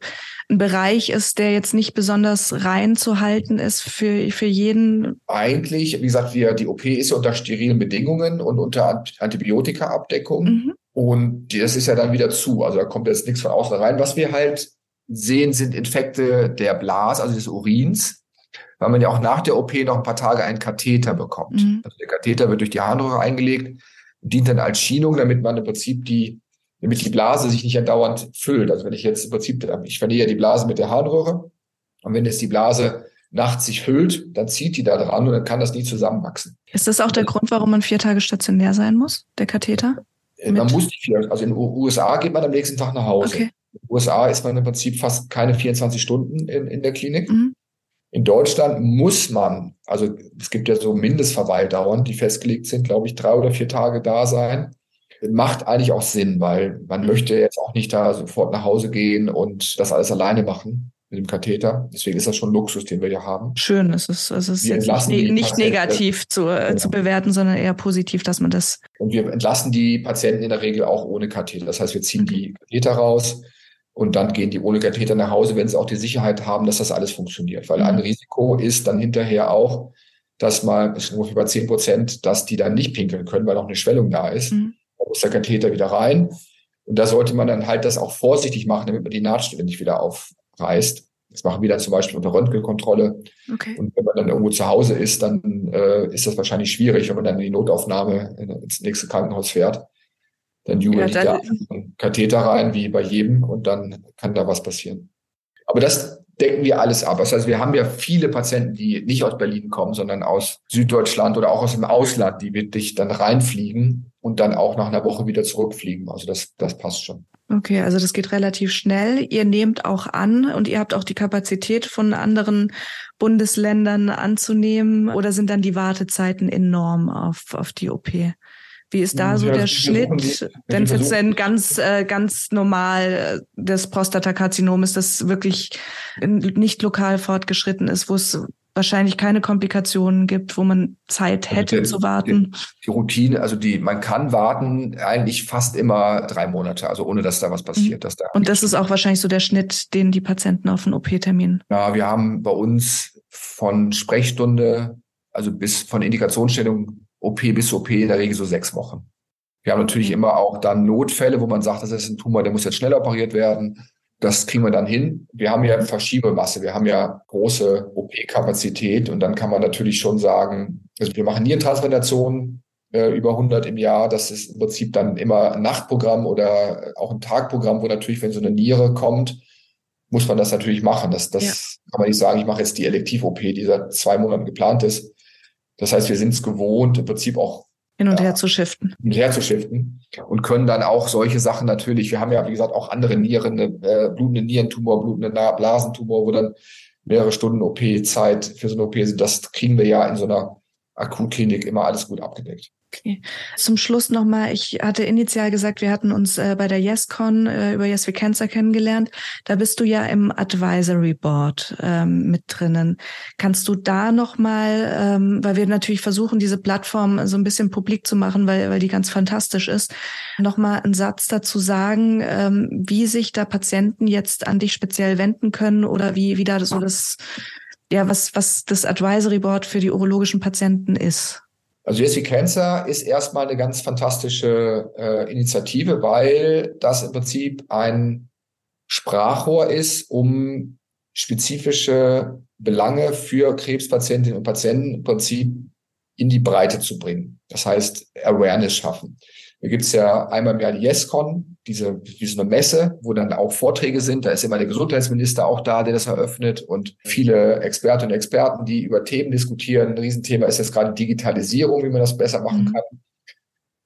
ein Bereich ist, der jetzt nicht besonders rein zu halten ist für, für jeden. Eigentlich, wie gesagt, wir, die OP ist ja unter sterilen Bedingungen und unter Antibiotikaabdeckung. Mhm. Und das ist ja dann wieder zu. Also da kommt jetzt nichts von außen rein. Was wir halt sehen, sind Infekte der Blase, also des Urins weil man ja auch nach der OP noch ein paar Tage einen Katheter bekommt. Mhm. Also der Katheter wird durch die Harnröhre eingelegt, dient dann als Schienung, damit man im Prinzip die, damit die Blase sich nicht andauernd füllt. Also wenn ich jetzt im Prinzip, ich verliere die Blase mit der Harnröhre und wenn jetzt die Blase nachts sich füllt, dann zieht die da dran und dann kann das nie zusammenwachsen. Ist das auch der Grund, warum man vier Tage stationär sein muss, der Katheter? Äh, man mit? muss die vier, also in den USA geht man am nächsten Tag nach Hause. Okay. In den USA ist man im Prinzip fast keine 24 Stunden in, in der Klinik. Mhm. In Deutschland muss man, also es gibt ja so Mindestverweildauern, die festgelegt sind, glaube ich, drei oder vier Tage da sein. Macht eigentlich auch Sinn, weil man mhm. möchte jetzt auch nicht da sofort nach Hause gehen und das alles alleine machen mit dem Katheter. Deswegen ist das schon Luxus, den wir hier haben. Schön, es ist, es ist jetzt nicht, nicht negativ zu, äh, genau. zu bewerten, sondern eher positiv, dass man das. Und wir entlassen die Patienten in der Regel auch ohne Katheter. Das heißt, wir ziehen okay. die Katheter raus, und dann gehen die ohne Katheter nach Hause, wenn sie auch die Sicherheit haben, dass das alles funktioniert. Weil mhm. ein Risiko ist dann hinterher auch, dass mal, das ist ungefähr bei 10 Prozent, dass die dann nicht pinkeln können, weil noch eine Schwellung da ist. Mhm. Da muss der Katheter wieder rein. Und da sollte man dann halt das auch vorsichtig machen, damit man die Nahtstelle nicht wieder aufreißt. Das machen wir dann zum Beispiel unter Röntgenkontrolle. Okay. Und wenn man dann irgendwo zu Hause ist, dann äh, ist das wahrscheinlich schwierig, wenn man dann in die Notaufnahme ins nächste Krankenhaus fährt. Dann jubelt ja, da Katheter rein, wie bei jedem, und dann kann da was passieren. Aber das decken wir alles ab. Das heißt, wir haben ja viele Patienten, die nicht aus Berlin kommen, sondern aus Süddeutschland oder auch aus dem Ausland, die wirklich dann reinfliegen und dann auch nach einer Woche wieder zurückfliegen. Also das, das passt schon. Okay, also das geht relativ schnell. Ihr nehmt auch an und ihr habt auch die Kapazität von anderen Bundesländern anzunehmen oder sind dann die Wartezeiten enorm auf, auf die OP? Wie ist da so ja, der Schnitt? Wenn es jetzt ein ganz, äh, ganz normal äh, das Prostatakarzinom ist, das wirklich nicht lokal fortgeschritten ist, wo es wahrscheinlich keine Komplikationen gibt, wo man Zeit also hätte also der, zu warten. Die, die, Routine, also die, man kann warten eigentlich fast immer drei Monate, also ohne dass da was passiert. Mhm. Dass da Und das ist auch wahrscheinlich so der Schnitt, den die Patienten auf einen OP-Termin. Ja, wir haben bei uns von Sprechstunde, also bis von Indikationsstellung OP bis OP in der Regel so sechs Wochen. Wir haben natürlich immer auch dann Notfälle, wo man sagt, das ist ein Tumor, der muss jetzt schnell operiert werden. Das kriegen wir dann hin. Wir haben ja Verschiebemasse, wir haben ja große OP-Kapazität und dann kann man natürlich schon sagen, also wir machen Nierentransplantationen äh, über 100 im Jahr. Das ist im Prinzip dann immer ein Nachtprogramm oder auch ein Tagprogramm, wo natürlich, wenn so eine Niere kommt, muss man das natürlich machen. Das, das ja. kann man nicht sagen, ich mache jetzt die Elektiv-OP, die seit zwei Monaten geplant ist. Das heißt, wir sind es gewohnt, im Prinzip auch hin und her zu shiften. Hin und her zu shiften und können dann auch solche Sachen natürlich, wir haben ja, wie gesagt, auch andere Nieren, äh, blutende Nierentumor, blutende Blasentumor, wo dann mehrere Stunden OP-Zeit für so eine OP sind. Das kriegen wir ja in so einer Akutklinik immer alles gut abgedeckt. Okay. Zum Schluss nochmal, ich hatte initial gesagt, wir hatten uns äh, bei der YesCon äh, über Yes We Cancer kennengelernt. Da bist du ja im Advisory Board ähm, mit drinnen. Kannst du da nochmal, ähm, weil wir natürlich versuchen, diese Plattform so ein bisschen publik zu machen, weil, weil die ganz fantastisch ist, nochmal einen Satz dazu sagen, ähm, wie sich da Patienten jetzt an dich speziell wenden können oder wie, wie da so das, ja, was, was das Advisory Board für die urologischen Patienten ist? Also Yes Cancer ist erstmal eine ganz fantastische äh, Initiative, weil das im Prinzip ein Sprachrohr ist, um spezifische Belange für Krebspatientinnen und Patienten im Prinzip in die Breite zu bringen. Das heißt, Awareness schaffen. Da gibt's ja einmal im Jahr die YesCon, diese, diese Messe, wo dann auch Vorträge sind. Da ist immer der Gesundheitsminister auch da, der das eröffnet und viele Expertinnen und Experten, die über Themen diskutieren. Ein Riesenthema ist jetzt gerade Digitalisierung, wie man das besser machen mhm. kann.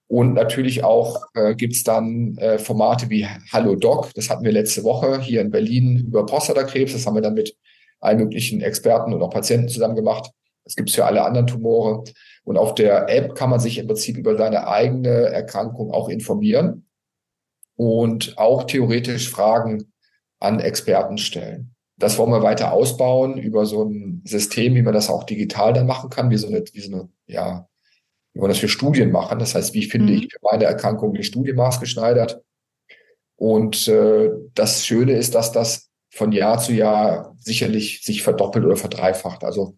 Und natürlich auch äh, gibt's dann äh, Formate wie Hallo Doc. Das hatten wir letzte Woche hier in Berlin über Prostatakrebs. Das haben wir dann mit allen möglichen Experten und auch Patienten zusammen gemacht. Das gibt's für alle anderen Tumore. Und auf der App kann man sich im Prinzip über seine eigene Erkrankung auch informieren und auch theoretisch Fragen an Experten stellen. Das wollen wir weiter ausbauen über so ein System, wie man das auch digital dann machen kann, wie so eine, wie so eine, ja, wie man das für Studien machen. Das heißt, wie finde mhm. ich für meine Erkrankung die Studie maßgeschneidert? Und äh, das Schöne ist, dass das von Jahr zu Jahr sicherlich sich verdoppelt oder verdreifacht. Also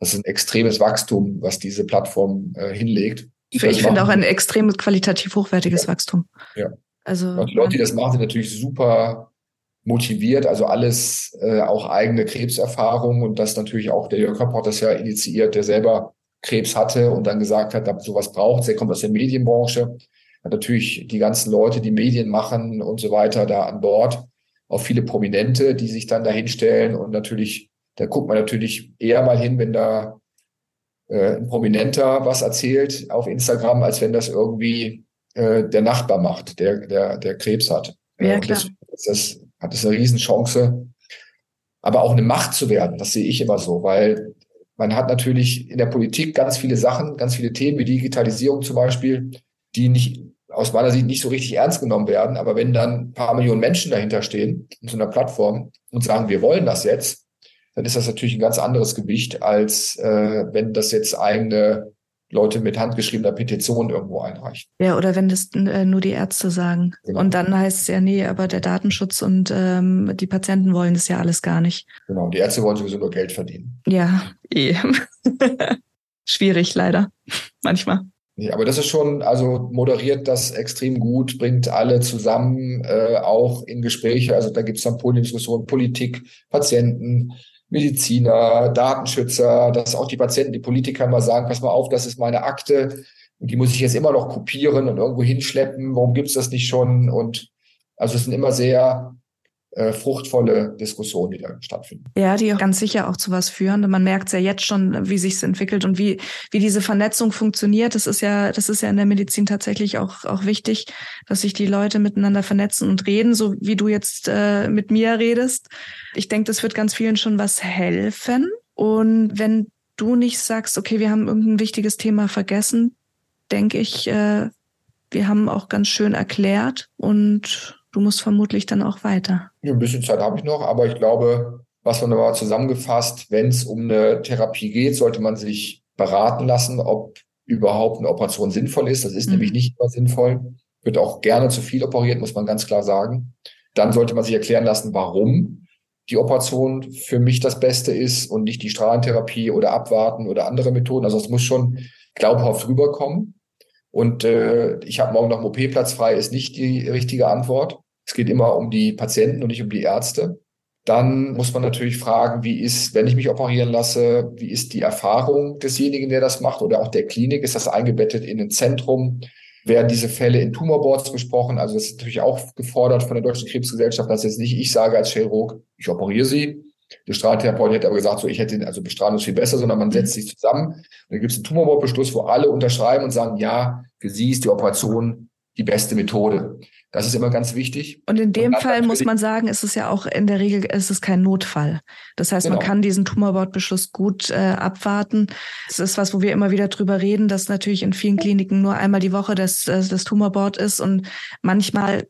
das ist ein extremes Wachstum, was diese Plattform äh, hinlegt. Ich, ich finde auch ein extrem qualitativ hochwertiges ja. Wachstum. Ja. Also, und die Leute, die das machen, sind natürlich super motiviert, also alles äh, auch eigene Krebserfahrung und das natürlich auch der Jörg Kopp hat das ja initiiert, der selber Krebs hatte und dann gesagt hat, dass sowas braucht. Der kommt aus der Medienbranche, hat natürlich die ganzen Leute, die Medien machen und so weiter, da an Bord. Auch viele Prominente, die sich dann dahinstellen und natürlich da guckt man natürlich eher mal hin, wenn da äh, ein Prominenter was erzählt auf Instagram, als wenn das irgendwie äh, der Nachbar macht, der, der, der Krebs hat. Ja, klar. Das, das hat es eine Riesenchance, aber auch eine Macht zu werden. Das sehe ich immer so, weil man hat natürlich in der Politik ganz viele Sachen, ganz viele Themen wie Digitalisierung zum Beispiel, die nicht aus meiner Sicht nicht so richtig ernst genommen werden. Aber wenn dann ein paar Millionen Menschen dahinter stehen in so einer Plattform und sagen, wir wollen das jetzt, dann ist das natürlich ein ganz anderes Gewicht, als äh, wenn das jetzt eigene Leute mit handgeschriebener Petition irgendwo einreichen. Ja, oder wenn das äh, nur die Ärzte sagen. Genau. Und dann heißt es ja, nee, aber der Datenschutz und ähm, die Patienten wollen das ja alles gar nicht. Genau, die Ärzte wollen sowieso nur Geld verdienen. Ja, eh. Schwierig leider, manchmal. Nee, aber das ist schon, also moderiert das extrem gut, bringt alle zusammen, äh, auch in Gespräche. Also da gibt es dann Podiumsdiskussionen, Politik, Patienten, Mediziner, Datenschützer, dass auch die Patienten, die Politiker mal sagen, pass mal auf, das ist meine Akte und die muss ich jetzt immer noch kopieren und irgendwo hinschleppen. Warum gibt's das nicht schon? Und also es sind immer sehr äh, fruchtvolle Diskussionen, die da stattfinden. Ja, die auch ganz sicher auch zu was führen. Man merkt ja jetzt schon, wie sich entwickelt und wie, wie diese Vernetzung funktioniert. Das ist ja, das ist ja in der Medizin tatsächlich auch, auch wichtig, dass sich die Leute miteinander vernetzen und reden, so wie du jetzt äh, mit mir redest. Ich denke, das wird ganz vielen schon was helfen. Und wenn du nicht sagst, okay, wir haben irgendein wichtiges Thema vergessen, denke ich, äh, wir haben auch ganz schön erklärt und du musst vermutlich dann auch weiter. Ja, ein bisschen Zeit habe ich noch, aber ich glaube, was man aber zusammengefasst, wenn es um eine Therapie geht, sollte man sich beraten lassen, ob überhaupt eine Operation sinnvoll ist. Das ist mhm. nämlich nicht immer sinnvoll. Wird auch gerne zu viel operiert, muss man ganz klar sagen. Dann sollte man sich erklären lassen, warum die Operation für mich das Beste ist und nicht die Strahlentherapie oder abwarten oder andere Methoden. Also es muss schon glaubhaft rüberkommen. Und äh, ich habe morgen noch einen OP-Platz frei, ist nicht die richtige Antwort. Es geht immer um die Patienten und nicht um die Ärzte. Dann muss man natürlich fragen, wie ist, wenn ich mich operieren lasse, wie ist die Erfahrung desjenigen, der das macht oder auch der Klinik? Ist das eingebettet in ein Zentrum? Werden diese Fälle in Tumorboards besprochen? Also das ist natürlich auch gefordert von der Deutschen Krebsgesellschaft, dass jetzt nicht ich sage als Chirurg, ich operiere sie. Der Strahlentherapeut hätte aber gesagt, so ich hätte, also Bestrahlung ist viel besser, sondern man setzt sich zusammen. Und dann gibt es einen Tumorboardbeschluss, wo alle unterschreiben und sagen, ja, für sie ist die Operation die beste Methode. Das ist immer ganz wichtig. Und in dem Fall muss man sagen, ist es ja auch in der Regel, ist es kein Notfall. Das heißt, genau. man kann diesen Tumorbordbeschluss gut äh, abwarten. Das ist was, wo wir immer wieder drüber reden, dass natürlich in vielen Kliniken nur einmal die Woche das, äh, das Tumorbord ist und manchmal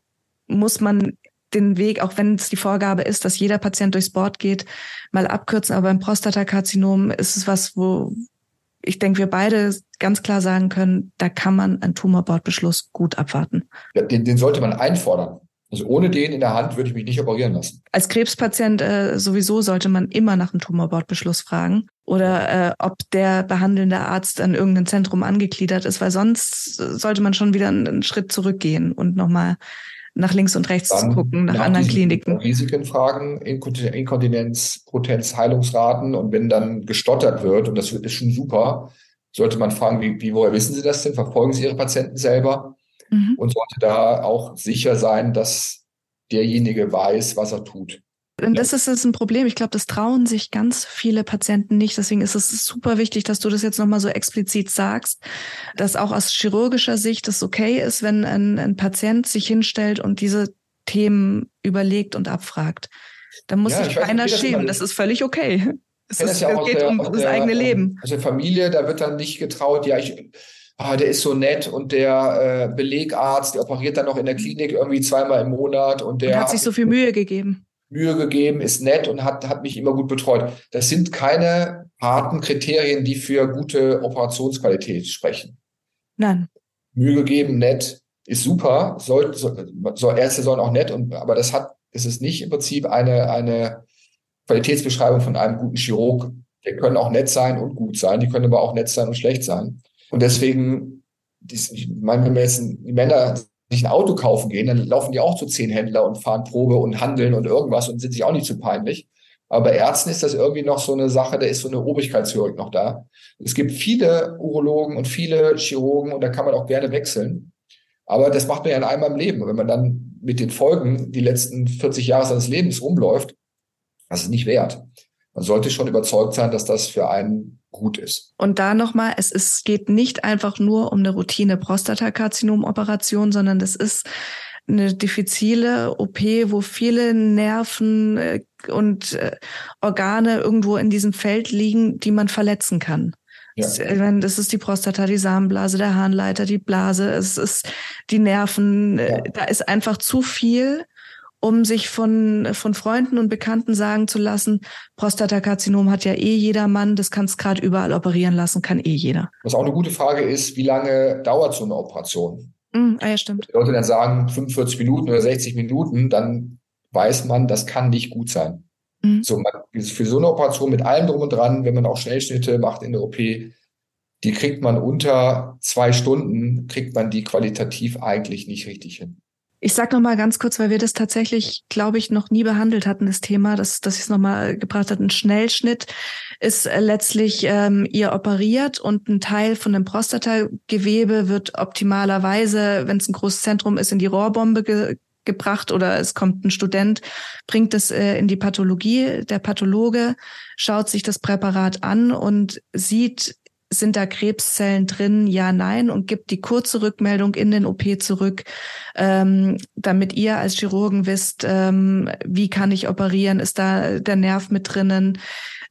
muss man den Weg, auch wenn es die Vorgabe ist, dass jeder Patient durchs Board geht, mal abkürzen. Aber beim Prostatakarzinom ist es was, wo, ich denke, wir beide ganz klar sagen können, da kann man einen Tumorbordbeschluss gut abwarten. Ja, den, den sollte man einfordern. Also ohne den in der Hand würde ich mich nicht operieren lassen. Als Krebspatient äh, sowieso sollte man immer nach einem Tumorbordbeschluss fragen oder äh, ob der behandelnde Arzt an irgendein Zentrum angegliedert ist, weil sonst sollte man schon wieder einen, einen Schritt zurückgehen und nochmal nach links und rechts zu gucken, nach, nach anderen Kliniken. Risiken fragen, Inkontinenz, Potenz, Heilungsraten und wenn dann gestottert wird, und das ist schon super, sollte man fragen, wie, wie woher wissen Sie das denn? Verfolgen Sie Ihre Patienten selber? Mhm. Und sollte da auch sicher sein, dass derjenige weiß, was er tut. Und das ist, das ein Problem. Ich glaube, das trauen sich ganz viele Patienten nicht. Deswegen ist es super wichtig, dass du das jetzt nochmal so explizit sagst, dass auch aus chirurgischer Sicht es okay ist, wenn ein, ein Patient sich hinstellt und diese Themen überlegt und abfragt. Da muss ja, sich keiner schämen. Das, ist völlig okay. Es ist, ja geht der, um das der, eigene Leben. Aus der Familie, da wird dann nicht getraut, ja, ich, ah, der ist so nett und der äh, Belegarzt, der operiert dann noch in der Klinik irgendwie zweimal im Monat und der und hat sich so viel Mühe gegeben. Mühe gegeben, ist nett und hat, hat mich immer gut betreut. Das sind keine harten Kriterien, die für gute Operationsqualität sprechen. Nein. Mühe gegeben, nett, ist super. Soll, soll, Ärzte sollen auch nett, und, aber das hat, ist es nicht im Prinzip eine, eine Qualitätsbeschreibung von einem guten Chirurg. Die können auch nett sein und gut sein, die können aber auch nett sein und schlecht sein. Und deswegen, ich meine, wenn wir jetzt die Männer sich ein Auto kaufen gehen, dann laufen die auch zu zehn Händler und fahren Probe und handeln und irgendwas und sind sich auch nicht zu peinlich. Aber bei Ärzten ist das irgendwie noch so eine Sache, da ist so eine Obrigkeitshörig noch da. Es gibt viele Urologen und viele Chirurgen und da kann man auch gerne wechseln. Aber das macht man ja einmal im Leben. Und wenn man dann mit den Folgen die letzten 40 Jahre seines Lebens rumläuft, das ist nicht wert. Man sollte schon überzeugt sein, dass das für einen gut ist. Und da nochmal, es ist, geht nicht einfach nur um eine Routine Prostatakarzinomoperation, sondern das ist eine diffizile OP, wo viele Nerven äh, und äh, Organe irgendwo in diesem Feld liegen, die man verletzen kann. Ja. Das ist die Prostata, die Samenblase, der Harnleiter, die Blase, es ist die Nerven. Äh, ja. Da ist einfach zu viel um sich von, von Freunden und Bekannten sagen zu lassen, Prostatakarzinom hat ja eh jeder Mann, das kannst gerade überall operieren lassen, kann eh jeder. Was auch eine gute Frage ist, wie lange dauert so eine Operation? Mm, ah ja, stimmt. Wenn Leute dann sagen 45 Minuten oder 60 Minuten, dann weiß man, das kann nicht gut sein. Mm. So, man, für so eine Operation mit allem drum und dran, wenn man auch Schnellschnitte macht in der OP, die kriegt man unter zwei Stunden, kriegt man die qualitativ eigentlich nicht richtig hin. Ich sag noch mal ganz kurz, weil wir das tatsächlich, glaube ich, noch nie behandelt hatten, das Thema, dass, dass ich es noch mal gebracht hat. Ein Schnellschnitt ist letztlich, ähm, ihr operiert und ein Teil von dem Prostatagewebe wird optimalerweise, wenn es ein großes Zentrum ist, in die Rohrbombe ge gebracht oder es kommt ein Student, bringt es äh, in die Pathologie. Der Pathologe schaut sich das Präparat an und sieht sind da Krebszellen drin? Ja, nein. Und gibt die kurze Rückmeldung in den OP zurück, ähm, damit ihr als Chirurgen wisst, ähm, wie kann ich operieren? Ist da der Nerv mit drinnen?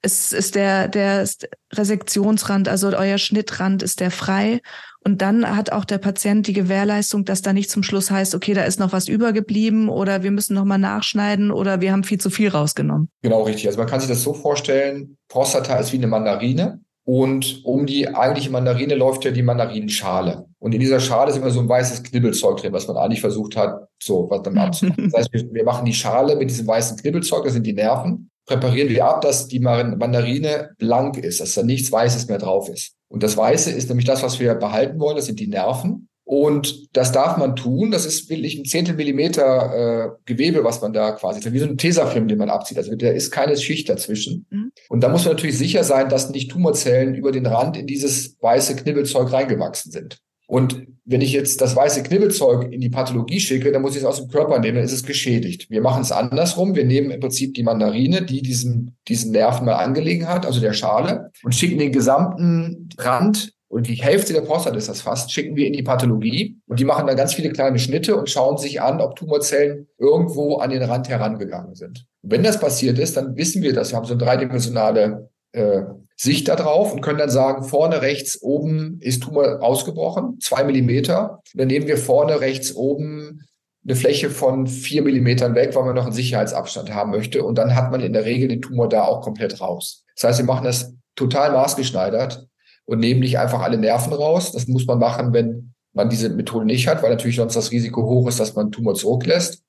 Ist, ist der, der Resektionsrand, also euer Schnittrand, ist der frei? Und dann hat auch der Patient die Gewährleistung, dass da nicht zum Schluss heißt, okay, da ist noch was übergeblieben oder wir müssen noch mal nachschneiden oder wir haben viel zu viel rausgenommen. Genau, richtig. Also man kann sich das so vorstellen, Prostata ist wie eine Mandarine. Und um die eigentliche Mandarine läuft ja die Mandarinenschale. Und in dieser Schale ist immer so ein weißes Knibbelzeug drin, was man eigentlich versucht hat, so was dann abzumachen. Das heißt, wir, wir machen die Schale mit diesem weißen Knibbelzeug, das sind die Nerven, präparieren wir ab, dass die Mandarine blank ist, dass da nichts Weißes mehr drauf ist. Und das Weiße ist nämlich das, was wir behalten wollen, das sind die Nerven. Und das darf man tun. Das ist wirklich ein Zehntel Millimeter äh, Gewebe, was man da quasi, wie so ein Tesafilm, den man abzieht. Also da ist keine Schicht dazwischen. Mhm. Und da muss man natürlich sicher sein, dass nicht Tumorzellen über den Rand in dieses weiße Knibbelzeug reingewachsen sind. Und wenn ich jetzt das weiße Knibbelzeug in die Pathologie schicke, dann muss ich es aus dem Körper nehmen, dann ist es geschädigt. Wir machen es andersrum. Wir nehmen im Prinzip die Mandarine, die diesen, diesen Nerven mal angelegen hat, also der Schale, und schicken den gesamten Rand und die Hälfte der Prostate ist das fast, schicken wir in die Pathologie und die machen dann ganz viele kleine Schnitte und schauen sich an, ob Tumorzellen irgendwo an den Rand herangegangen sind. wenn das passiert ist, dann wissen wir das. Wir haben so eine dreidimensionale äh, Sicht da drauf und können dann sagen, vorne rechts oben ist Tumor ausgebrochen, zwei Millimeter. Und dann nehmen wir vorne rechts oben eine Fläche von vier Millimetern weg, weil man noch einen Sicherheitsabstand haben möchte. Und dann hat man in der Regel den Tumor da auch komplett raus. Das heißt, wir machen das total maßgeschneidert und nehmen nicht einfach alle Nerven raus. Das muss man machen, wenn man diese Methode nicht hat, weil natürlich sonst das Risiko hoch ist, dass man einen Tumor zurücklässt.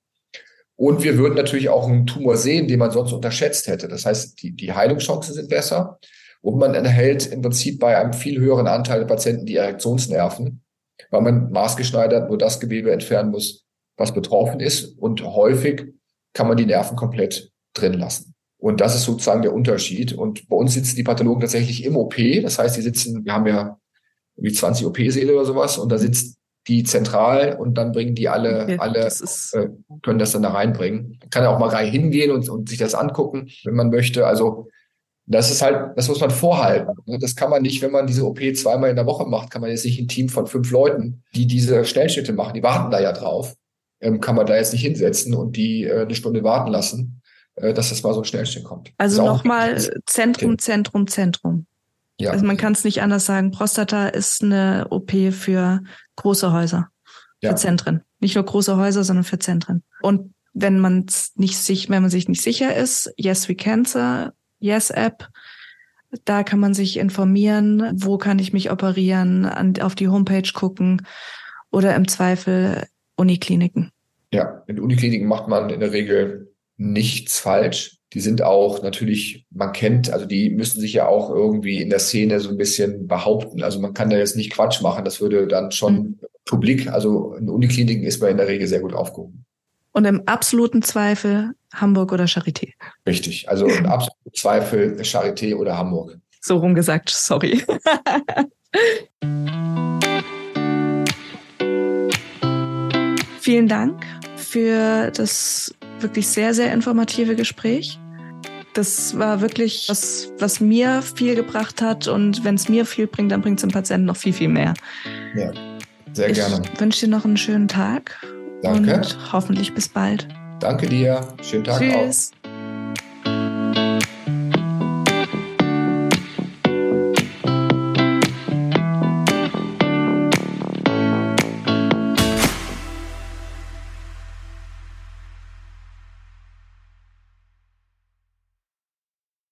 Und wir würden natürlich auch einen Tumor sehen, den man sonst unterschätzt hätte. Das heißt, die, die Heilungschancen sind besser. Und man erhält im Prinzip bei einem viel höheren Anteil der Patienten die Erektionsnerven, weil man maßgeschneidert nur das Gewebe entfernen muss, was betroffen ist. Und häufig kann man die Nerven komplett drin lassen. Und das ist sozusagen der Unterschied. Und bei uns sitzen die Pathologen tatsächlich im OP. Das heißt, die sitzen, wir haben ja wie 20 OP-Säle oder sowas und da sitzt die zentral und dann bringen die alle, okay, alle das äh, können das dann da reinbringen. Kann ja auch mal rein hingehen und, und sich das angucken, wenn man möchte. Also das ist halt, das muss man vorhalten. Das kann man nicht, wenn man diese OP zweimal in der Woche macht, kann man jetzt nicht ein Team von fünf Leuten, die diese Schnellschnitte machen, die warten da ja drauf, ähm, kann man da jetzt nicht hinsetzen und die äh, eine Stunde warten lassen. Äh, dass das mal so schnell schnell kommt. Also nochmal Zentrum, Zentrum, Zentrum. Ja. Also man kann es nicht anders sagen. Prostata ist eine OP für große Häuser, ja. für Zentren. Nicht nur große Häuser, sondern für Zentren. Und wenn man nicht sich, wenn man sich nicht sicher ist, Yes We Cancer, Yes App, da kann man sich informieren, wo kann ich mich operieren, an, auf die Homepage gucken oder im Zweifel Unikliniken. Ja, in Unikliniken macht man in der Regel nichts falsch. Die sind auch natürlich, man kennt, also die müssen sich ja auch irgendwie in der Szene so ein bisschen behaupten. Also man kann da jetzt nicht Quatsch machen. Das würde dann schon mhm. publik, also in Unikliniken ist man in der Regel sehr gut aufgehoben. Und im absoluten Zweifel Hamburg oder Charité. Richtig. Also im absoluten Zweifel Charité oder Hamburg. So rum gesagt, sorry. Vielen Dank für das wirklich sehr, sehr informative Gespräch. Das war wirklich was, was mir viel gebracht hat. Und wenn es mir viel bringt, dann bringt es dem Patienten noch viel, viel mehr. Ja, sehr ich gerne. Ich wünsche dir noch einen schönen Tag. Danke. Und hoffentlich bis bald. Danke dir. Schönen Tag Tschüss. auch.